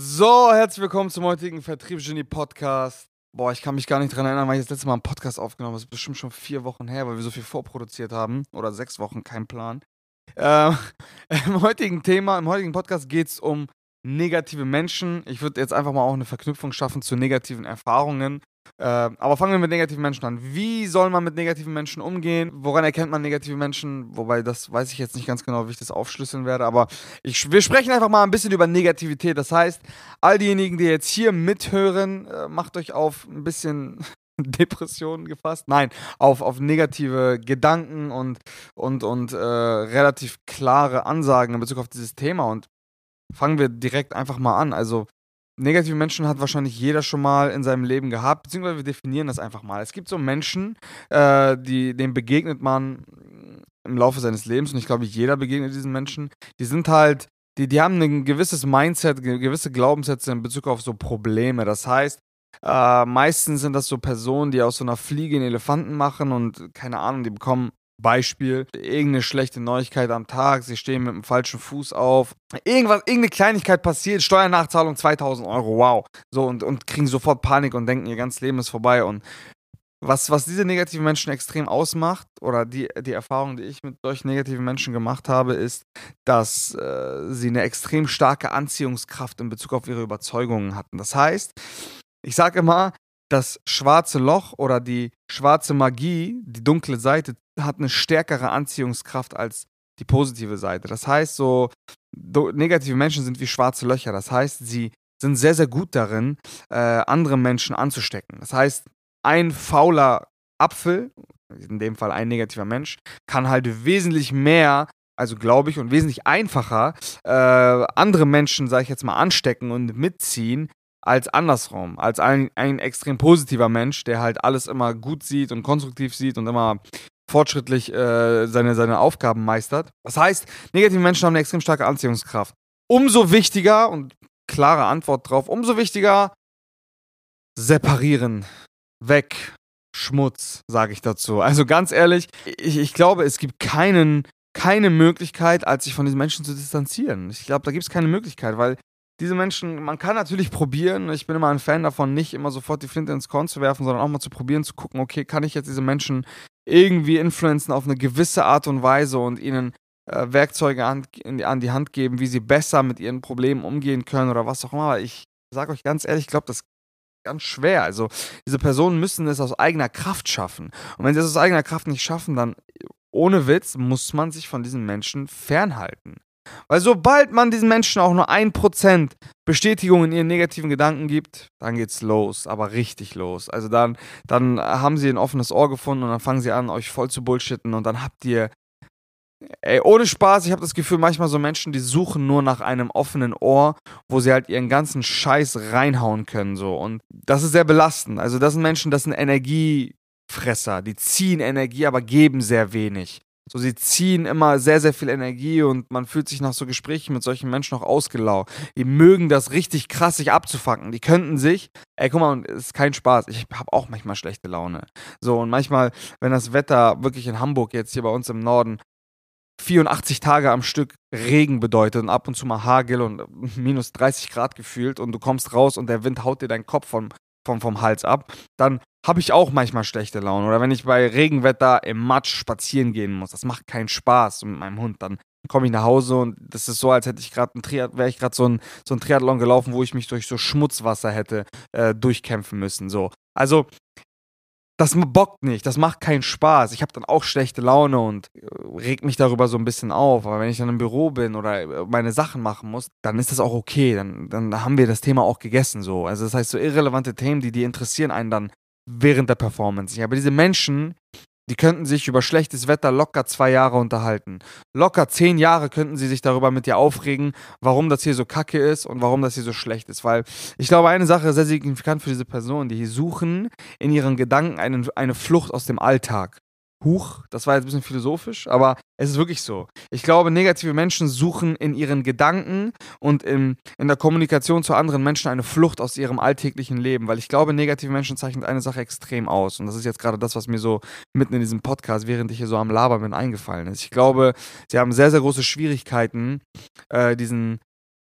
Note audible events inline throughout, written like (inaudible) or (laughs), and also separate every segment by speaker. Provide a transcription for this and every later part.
Speaker 1: So, herzlich willkommen zum heutigen Vertriebsgenie Podcast. Boah, ich kann mich gar nicht dran erinnern, weil ich das letzte Mal einen Podcast aufgenommen habe. Das ist bestimmt schon vier Wochen her, weil wir so viel vorproduziert haben. Oder sechs Wochen, kein Plan. Ähm, (laughs) Im heutigen Thema, im heutigen Podcast geht es um negative Menschen. Ich würde jetzt einfach mal auch eine Verknüpfung schaffen zu negativen Erfahrungen. Äh, aber fangen wir mit negativen Menschen an. Wie soll man mit negativen Menschen umgehen? Woran erkennt man negative Menschen? Wobei, das weiß ich jetzt nicht ganz genau, wie ich das aufschlüsseln werde. Aber ich, wir sprechen einfach mal ein bisschen über Negativität. Das heißt, all diejenigen, die jetzt hier mithören, äh, macht euch auf ein bisschen (laughs) Depressionen gefasst. Nein, auf, auf negative Gedanken und, und, und äh, relativ klare Ansagen in Bezug auf dieses Thema. Und fangen wir direkt einfach mal an. Also, negative Menschen hat wahrscheinlich jeder schon mal in seinem Leben gehabt, beziehungsweise wir definieren das einfach mal. Es gibt so Menschen, äh, die, denen begegnet man im Laufe seines Lebens und ich glaube, jeder begegnet diesen Menschen. Die sind halt, die, die haben ein gewisses Mindset, gewisse Glaubenssätze in Bezug auf so Probleme. Das heißt, äh, meistens sind das so Personen, die aus so einer Fliege einen Elefanten machen und keine Ahnung, die bekommen Beispiel, irgendeine schlechte Neuigkeit am Tag, sie stehen mit dem falschen Fuß auf, irgendwas, irgendeine Kleinigkeit passiert, Steuernachzahlung 2000 Euro, wow. So und, und kriegen sofort Panik und denken, ihr ganzes Leben ist vorbei. Und was, was diese negativen Menschen extrem ausmacht, oder die, die Erfahrung, die ich mit solchen negativen Menschen gemacht habe, ist, dass äh, sie eine extrem starke Anziehungskraft in Bezug auf ihre Überzeugungen hatten. Das heißt, ich sage immer, das schwarze Loch oder die schwarze Magie, die dunkle Seite, hat eine stärkere Anziehungskraft als die positive Seite. Das heißt, so negative Menschen sind wie schwarze Löcher. Das heißt, sie sind sehr, sehr gut darin, äh, andere Menschen anzustecken. Das heißt, ein fauler Apfel, in dem Fall ein negativer Mensch, kann halt wesentlich mehr, also glaube ich, und wesentlich einfacher äh, andere Menschen, sage ich jetzt mal, anstecken und mitziehen, als andersrum, als ein, ein extrem positiver Mensch, der halt alles immer gut sieht und konstruktiv sieht und immer fortschrittlich äh, seine, seine Aufgaben meistert. Das heißt, negative Menschen haben eine extrem starke Anziehungskraft. Umso wichtiger, und klare Antwort drauf, umso wichtiger separieren, weg, Schmutz, sage ich dazu. Also ganz ehrlich, ich, ich glaube, es gibt keinen, keine Möglichkeit, als sich von diesen Menschen zu distanzieren. Ich glaube, da gibt es keine Möglichkeit, weil diese Menschen, man kann natürlich (laughs) probieren, ich bin immer ein Fan davon, nicht immer sofort die Flinte ins Korn zu werfen, sondern auch mal zu probieren, zu gucken, okay, kann ich jetzt diese Menschen irgendwie influenzen auf eine gewisse Art und Weise und ihnen äh, Werkzeuge an, die, an die Hand geben, wie sie besser mit ihren Problemen umgehen können oder was auch immer. Aber ich sage euch ganz ehrlich, ich glaube, das ist ganz schwer. Also diese Personen müssen es aus eigener Kraft schaffen. Und wenn sie es aus eigener Kraft nicht schaffen, dann ohne Witz muss man sich von diesen Menschen fernhalten. Weil sobald man diesen Menschen auch nur ein Prozent Bestätigung in ihren negativen Gedanken gibt, dann geht's los, aber richtig los. Also dann, dann haben sie ein offenes Ohr gefunden und dann fangen sie an, euch voll zu bullshitten und dann habt ihr Ey, ohne Spaß, ich habe das Gefühl, manchmal so Menschen, die suchen nur nach einem offenen Ohr, wo sie halt ihren ganzen Scheiß reinhauen können, so. Und das ist sehr belastend. Also, das sind Menschen, das sind Energiefresser. Die ziehen Energie, aber geben sehr wenig. So, sie ziehen immer sehr, sehr viel Energie und man fühlt sich nach so Gesprächen mit solchen Menschen auch ausgelaugt. Die mögen das richtig krass, sich abzufangen. Die könnten sich, ey, guck mal, ist kein Spaß. Ich habe auch manchmal schlechte Laune. So, und manchmal, wenn das Wetter wirklich in Hamburg jetzt hier bei uns im Norden 84 Tage am Stück Regen bedeutet und ab und zu mal Hagel und minus 30 Grad gefühlt und du kommst raus und der Wind haut dir deinen Kopf vom, vom, vom Hals ab, dann habe ich auch manchmal schlechte Laune. Oder wenn ich bei Regenwetter im Matsch spazieren gehen muss, das macht keinen Spaß mit meinem Hund. Dann komme ich nach Hause und das ist so, als hätte ich gerade wäre ich gerade so ein, so ein Triathlon gelaufen, wo ich mich durch so Schmutzwasser hätte äh, durchkämpfen müssen. So. Also das bockt nicht, das macht keinen Spaß. Ich habe dann auch schlechte Laune und äh, reg mich darüber so ein bisschen auf. Aber wenn ich dann im Büro bin oder äh, meine Sachen machen muss, dann ist das auch okay. Dann, dann haben wir das Thema auch gegessen so. Also das heißt, so irrelevante Themen, die, die interessieren einen dann während der Performance. Aber diese Menschen, die könnten sich über schlechtes Wetter locker zwei Jahre unterhalten. Locker zehn Jahre könnten sie sich darüber mit dir aufregen, warum das hier so kacke ist und warum das hier so schlecht ist. Weil ich glaube, eine Sache ist sehr signifikant für diese Personen, die suchen in ihren Gedanken einen, eine Flucht aus dem Alltag. Huch, das war jetzt ein bisschen philosophisch, aber es ist wirklich so. Ich glaube, negative Menschen suchen in ihren Gedanken und in, in der Kommunikation zu anderen Menschen eine Flucht aus ihrem alltäglichen Leben, weil ich glaube, negative Menschen zeichnen eine Sache extrem aus. Und das ist jetzt gerade das, was mir so mitten in diesem Podcast, während ich hier so am Labern bin, eingefallen ist. Ich glaube, sie haben sehr, sehr große Schwierigkeiten, äh, diesen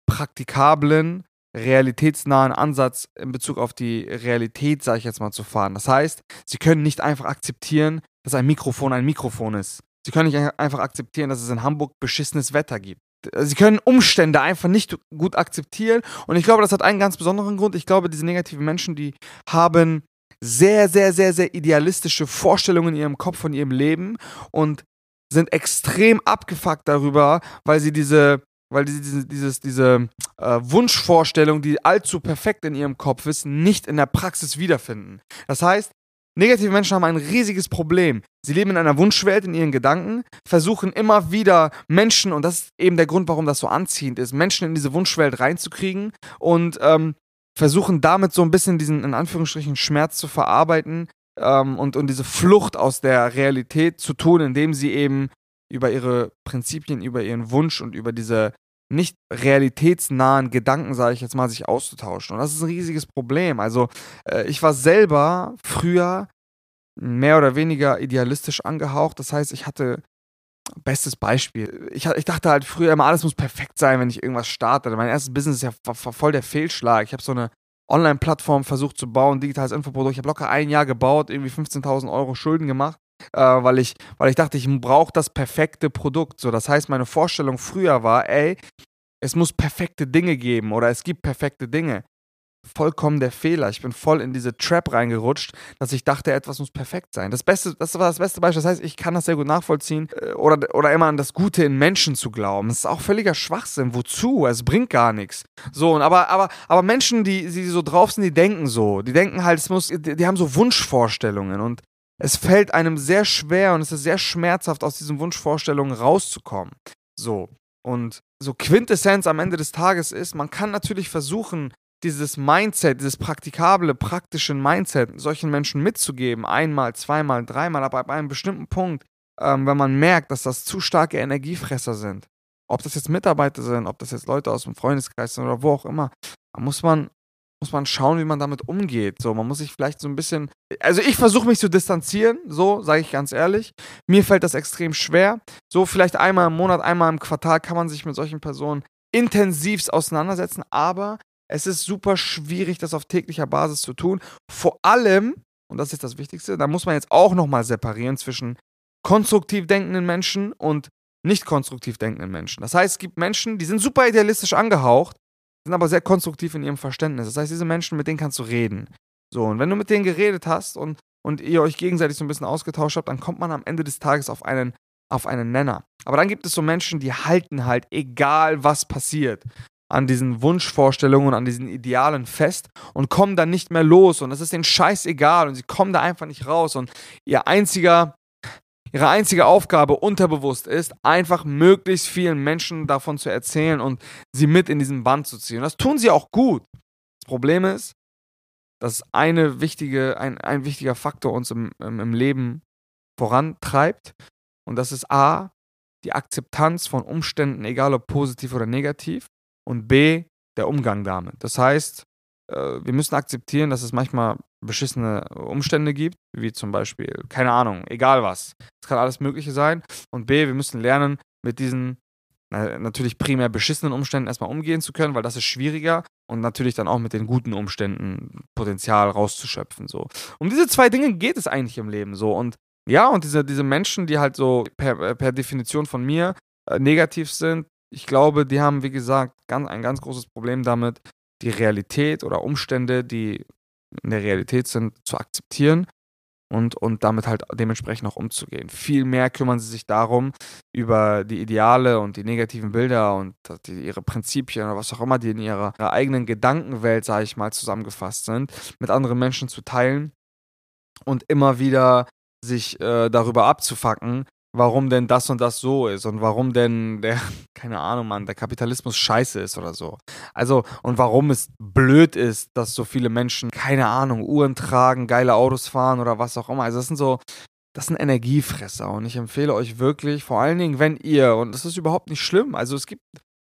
Speaker 1: praktikablen, realitätsnahen Ansatz in Bezug auf die Realität, sage ich jetzt mal, zu fahren. Das heißt, sie können nicht einfach akzeptieren, dass ein Mikrofon ein Mikrofon ist. Sie können nicht einfach akzeptieren, dass es in Hamburg beschissenes Wetter gibt. Sie können Umstände einfach nicht gut akzeptieren. Und ich glaube, das hat einen ganz besonderen Grund. Ich glaube, diese negativen Menschen, die haben sehr, sehr, sehr, sehr idealistische Vorstellungen in ihrem Kopf von ihrem Leben und sind extrem abgefuckt darüber, weil sie diese weil diese, diese, dieses, diese äh, Wunschvorstellung, die allzu perfekt in ihrem Kopf ist, nicht in der Praxis wiederfinden. Das heißt, negative Menschen haben ein riesiges Problem. Sie leben in einer Wunschwelt in ihren Gedanken, versuchen immer wieder Menschen, und das ist eben der Grund, warum das so anziehend ist, Menschen in diese Wunschwelt reinzukriegen und ähm, versuchen damit so ein bisschen diesen, in Anführungsstrichen, Schmerz zu verarbeiten ähm, und, und diese Flucht aus der Realität zu tun, indem sie eben über ihre Prinzipien, über ihren Wunsch und über diese nicht realitätsnahen Gedanken, sage ich jetzt mal, sich auszutauschen. Und das ist ein riesiges Problem. Also äh, ich war selber früher mehr oder weniger idealistisch angehaucht. Das heißt, ich hatte bestes Beispiel. Ich, ich dachte halt früher immer, alles muss perfekt sein, wenn ich irgendwas starte. Mein erstes Business ist ja war, war voll der Fehlschlag. Ich habe so eine Online-Plattform versucht zu bauen, digitales Infoprodukt. Ich habe locker ein Jahr gebaut, irgendwie 15.000 Euro Schulden gemacht äh, weil, ich, weil ich dachte, ich brauche das perfekte Produkt. So, das heißt, meine Vorstellung früher war, ey, es muss perfekte Dinge geben oder es gibt perfekte Dinge. Vollkommen der Fehler. Ich bin voll in diese Trap reingerutscht, dass ich dachte, etwas muss perfekt sein. Das Beste, das war das beste Beispiel. Das heißt, ich kann das sehr gut nachvollziehen äh, oder, oder immer an das Gute in Menschen zu glauben. Das ist auch völliger Schwachsinn. Wozu? Es bringt gar nichts. So, aber, aber, aber Menschen, die, die so drauf sind, die denken so. Die denken halt, es muss, die, die haben so Wunschvorstellungen und es fällt einem sehr schwer und es ist sehr schmerzhaft, aus diesen Wunschvorstellungen rauszukommen. So. Und so Quintessenz am Ende des Tages ist, man kann natürlich versuchen, dieses Mindset, dieses praktikable, praktische Mindset solchen Menschen mitzugeben, einmal, zweimal, dreimal, aber ab einem bestimmten Punkt, ähm, wenn man merkt, dass das zu starke Energiefresser sind, ob das jetzt Mitarbeiter sind, ob das jetzt Leute aus dem Freundeskreis sind oder wo auch immer, da muss man muss man schauen, wie man damit umgeht. So, man muss sich vielleicht so ein bisschen. Also ich versuche mich zu distanzieren, so sage ich ganz ehrlich. Mir fällt das extrem schwer. So vielleicht einmal im Monat, einmal im Quartal kann man sich mit solchen Personen intensivst auseinandersetzen, aber es ist super schwierig, das auf täglicher Basis zu tun. Vor allem, und das ist das Wichtigste, da muss man jetzt auch nochmal separieren zwischen konstruktiv denkenden Menschen und nicht konstruktiv denkenden Menschen. Das heißt, es gibt Menschen, die sind super idealistisch angehaucht, sind aber sehr konstruktiv in ihrem Verständnis. Das heißt, diese Menschen, mit denen kannst du reden. So, und wenn du mit denen geredet hast und, und ihr euch gegenseitig so ein bisschen ausgetauscht habt, dann kommt man am Ende des Tages auf einen, auf einen Nenner. Aber dann gibt es so Menschen, die halten halt, egal was passiert, an diesen Wunschvorstellungen, an diesen Idealen fest und kommen dann nicht mehr los. Und es ist denen scheißegal und sie kommen da einfach nicht raus. Und ihr einziger Ihre einzige Aufgabe unterbewusst ist, einfach möglichst vielen Menschen davon zu erzählen und sie mit in diesen Band zu ziehen. Und das tun sie auch gut. Das Problem ist, dass eine wichtige, ein, ein wichtiger Faktor uns im, im, Leben vorantreibt. Und das ist A, die Akzeptanz von Umständen, egal ob positiv oder negativ. Und B, der Umgang damit. Das heißt, äh, wir müssen akzeptieren, dass es manchmal beschissene Umstände gibt, wie zum Beispiel, keine Ahnung, egal was. Es kann alles Mögliche sein. Und B, wir müssen lernen, mit diesen natürlich primär beschissenen Umständen erstmal umgehen zu können, weil das ist schwieriger und natürlich dann auch mit den guten Umständen Potenzial rauszuschöpfen. So. Um diese zwei Dinge geht es eigentlich im Leben so. Und ja, und diese, diese Menschen, die halt so per, per Definition von mir äh, negativ sind, ich glaube, die haben, wie gesagt, ganz, ein ganz großes Problem damit, die Realität oder Umstände, die in der Realität sind, zu akzeptieren und, und damit halt dementsprechend auch umzugehen. Viel mehr kümmern sie sich darum, über die Ideale und die negativen Bilder und die, ihre Prinzipien oder was auch immer, die in ihrer, ihrer eigenen Gedankenwelt, sage ich mal, zusammengefasst sind, mit anderen Menschen zu teilen und immer wieder sich äh, darüber abzufacken, warum denn das und das so ist und warum denn der, (laughs) keine Ahnung, Mann, der Kapitalismus scheiße ist oder so. Also, und warum es blöd ist, dass so viele Menschen, keine Ahnung, Uhren tragen, geile Autos fahren oder was auch immer. Also, das sind so, das sind Energiefresser und ich empfehle euch wirklich, vor allen Dingen, wenn ihr, und das ist überhaupt nicht schlimm, also es gibt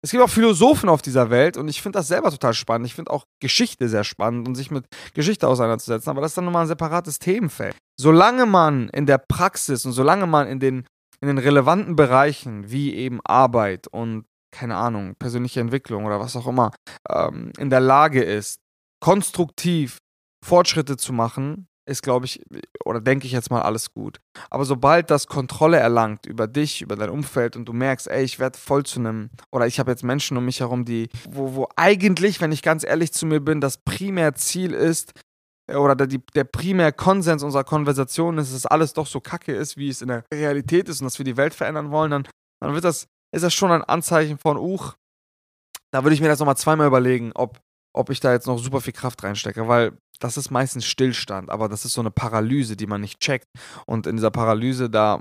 Speaker 1: es gibt auch Philosophen auf dieser Welt und ich finde das selber total spannend. Ich finde auch Geschichte sehr spannend und sich mit Geschichte auseinanderzusetzen, aber das ist dann nochmal ein separates Themenfeld. Solange man in der Praxis und solange man in den, in den relevanten Bereichen wie eben Arbeit und keine Ahnung, persönliche Entwicklung oder was auch immer, ähm, in der Lage ist, konstruktiv Fortschritte zu machen, ist, glaube ich, oder denke ich jetzt mal, alles gut. Aber sobald das Kontrolle erlangt über dich, über dein Umfeld und du merkst, ey, ich werde voll zu einem, oder ich habe jetzt Menschen um mich herum, die, wo, wo eigentlich, wenn ich ganz ehrlich zu mir bin, das Primärziel ist, oder der, der primär Konsens unserer Konversation ist, dass alles doch so kacke ist, wie es in der Realität ist und dass wir die Welt verändern wollen, dann, dann wird das, ist das schon ein Anzeichen von, uch, da würde ich mir das nochmal zweimal überlegen, ob, ob ich da jetzt noch super viel Kraft reinstecke, weil das ist meistens Stillstand, aber das ist so eine Paralyse, die man nicht checkt. Und in dieser Paralyse, da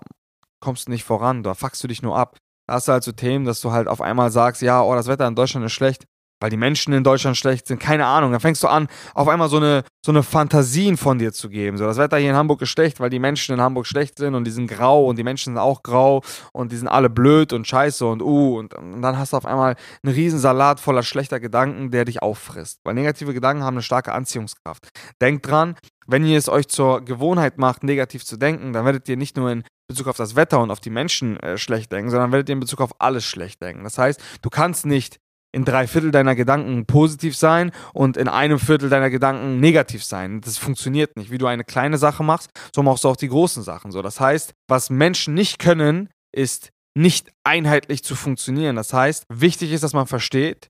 Speaker 1: kommst du nicht voran, da fuckst du dich nur ab. Da hast du halt so Themen, dass du halt auf einmal sagst, ja, oh, das Wetter in Deutschland ist schlecht weil die Menschen in Deutschland schlecht sind, keine Ahnung. Dann fängst du an, auf einmal so eine, so eine Fantasien von dir zu geben. So, das Wetter hier in Hamburg ist schlecht, weil die Menschen in Hamburg schlecht sind und die sind grau und die Menschen sind auch grau und die sind alle blöd und scheiße und uh. Und, und dann hast du auf einmal einen Riesensalat voller schlechter Gedanken, der dich auffrisst. Weil negative Gedanken haben eine starke Anziehungskraft. Denkt dran, wenn ihr es euch zur Gewohnheit macht, negativ zu denken, dann werdet ihr nicht nur in Bezug auf das Wetter und auf die Menschen äh, schlecht denken, sondern werdet ihr in Bezug auf alles schlecht denken. Das heißt, du kannst nicht in drei Viertel deiner Gedanken positiv sein und in einem Viertel deiner Gedanken negativ sein. Das funktioniert nicht. Wie du eine kleine Sache machst, so machst du auch die großen Sachen. So, das heißt, was Menschen nicht können, ist nicht einheitlich zu funktionieren. Das heißt, wichtig ist, dass man versteht,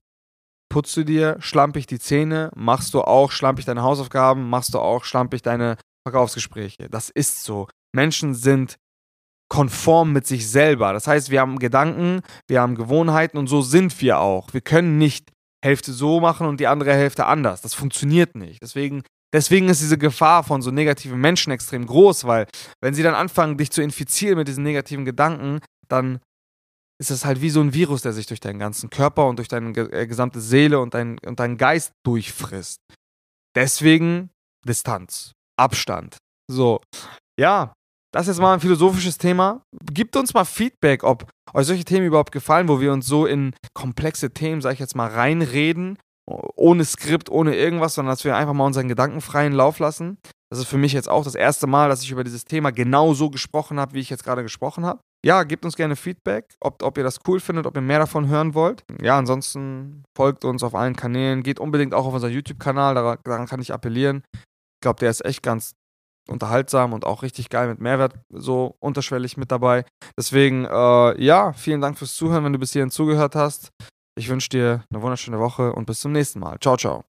Speaker 1: putzt du dir schlampig die Zähne, machst du auch schlampig deine Hausaufgaben, machst du auch schlampig deine Verkaufsgespräche. Das ist so. Menschen sind konform mit sich selber. Das heißt, wir haben Gedanken, wir haben Gewohnheiten und so sind wir auch. Wir können nicht Hälfte so machen und die andere Hälfte anders. Das funktioniert nicht. Deswegen, deswegen ist diese Gefahr von so negativen Menschen extrem groß, weil wenn sie dann anfangen, dich zu infizieren mit diesen negativen Gedanken, dann ist es halt wie so ein Virus, der sich durch deinen ganzen Körper und durch deine äh, gesamte Seele und, dein, und deinen Geist durchfrisst. Deswegen Distanz, Abstand. So, ja, das ist jetzt mal ein philosophisches Thema. Gebt uns mal Feedback, ob euch solche Themen überhaupt gefallen, wo wir uns so in komplexe Themen, sag ich jetzt mal, reinreden, ohne Skript, ohne irgendwas, sondern dass wir einfach mal unseren Gedanken freien Lauf lassen. Das ist für mich jetzt auch das erste Mal, dass ich über dieses Thema genau so gesprochen habe, wie ich jetzt gerade gesprochen habe. Ja, gebt uns gerne Feedback, ob, ob ihr das cool findet, ob ihr mehr davon hören wollt. Ja, ansonsten folgt uns auf allen Kanälen, geht unbedingt auch auf unseren YouTube-Kanal, daran, daran kann ich appellieren. Ich glaube, der ist echt ganz unterhaltsam und auch richtig geil mit Mehrwert so unterschwellig mit dabei. Deswegen, äh, ja, vielen Dank fürs Zuhören, wenn du bis hierhin zugehört hast. Ich wünsche dir eine wunderschöne Woche und bis zum nächsten Mal. Ciao, ciao.